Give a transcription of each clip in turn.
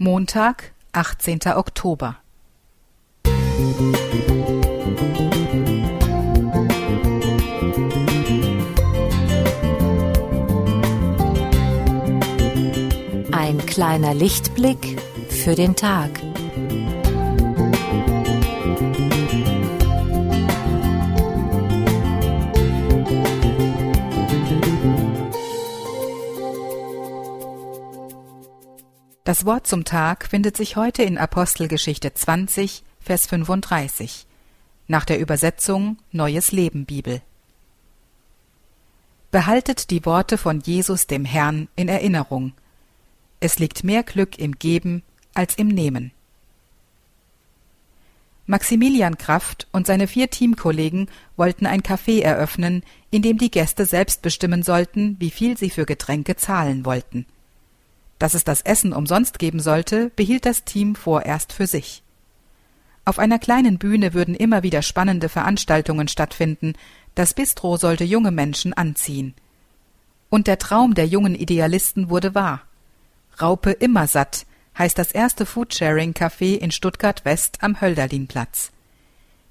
Montag, 18. Oktober. Ein kleiner Lichtblick für den Tag. Das Wort zum Tag findet sich heute in Apostelgeschichte 20, Vers 35, nach der Übersetzung Neues Leben Bibel. Behaltet die Worte von Jesus dem Herrn in Erinnerung. Es liegt mehr Glück im Geben als im Nehmen. Maximilian Kraft und seine vier Teamkollegen wollten ein Café eröffnen, in dem die Gäste selbst bestimmen sollten, wie viel sie für Getränke zahlen wollten. Dass es das Essen umsonst geben sollte, behielt das Team vorerst für sich. Auf einer kleinen Bühne würden immer wieder spannende Veranstaltungen stattfinden, das Bistro sollte junge Menschen anziehen. Und der Traum der jungen Idealisten wurde wahr. Raupe Immersatt heißt das erste Foodsharing-Café in Stuttgart West am Hölderlinplatz.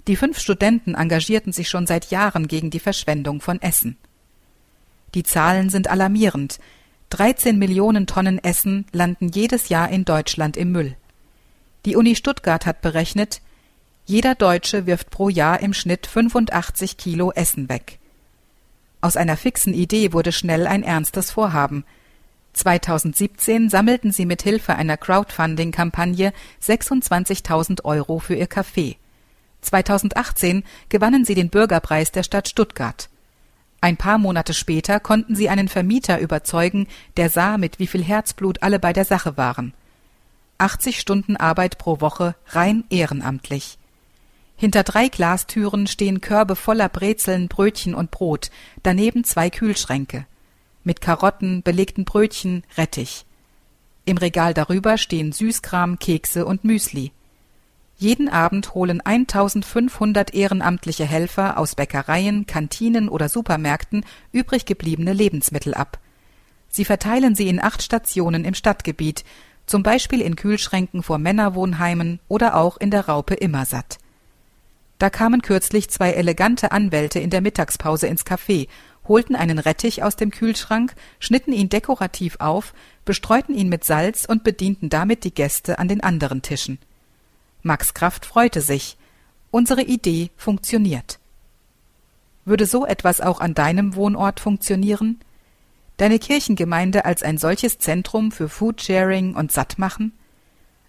Die fünf Studenten engagierten sich schon seit Jahren gegen die Verschwendung von Essen. Die Zahlen sind alarmierend, 13 Millionen Tonnen Essen landen jedes Jahr in Deutschland im Müll. Die Uni Stuttgart hat berechnet, jeder Deutsche wirft pro Jahr im Schnitt 85 Kilo Essen weg. Aus einer fixen Idee wurde schnell ein ernstes Vorhaben. 2017 sammelten sie mit Hilfe einer Crowdfunding-Kampagne 26.000 Euro für ihr Café. 2018 gewannen sie den Bürgerpreis der Stadt Stuttgart. Ein paar Monate später konnten sie einen Vermieter überzeugen, der sah, mit wie viel Herzblut alle bei der Sache waren. 80 Stunden Arbeit pro Woche rein ehrenamtlich. Hinter drei Glastüren stehen Körbe voller Brezeln, Brötchen und Brot, daneben zwei Kühlschränke. Mit Karotten, belegten Brötchen, Rettich. Im Regal darüber stehen Süßkram, Kekse und Müsli. Jeden Abend holen 1500 ehrenamtliche Helfer aus Bäckereien, Kantinen oder Supermärkten übrig gebliebene Lebensmittel ab. Sie verteilen sie in acht Stationen im Stadtgebiet, zum Beispiel in Kühlschränken vor Männerwohnheimen oder auch in der Raupe Immersatt. Da kamen kürzlich zwei elegante Anwälte in der Mittagspause ins Café, holten einen Rettich aus dem Kühlschrank, schnitten ihn dekorativ auf, bestreuten ihn mit Salz und bedienten damit die Gäste an den anderen Tischen. Max Kraft freute sich. Unsere Idee funktioniert. Würde so etwas auch an deinem Wohnort funktionieren? Deine Kirchengemeinde als ein solches Zentrum für Foodsharing und Sattmachen?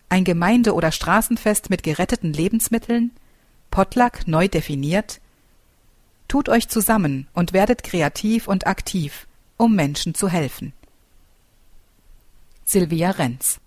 Ein Gemeinde- oder Straßenfest mit geretteten Lebensmitteln? Potluck neu definiert? Tut euch zusammen und werdet kreativ und aktiv, um Menschen zu helfen. Silvia Renz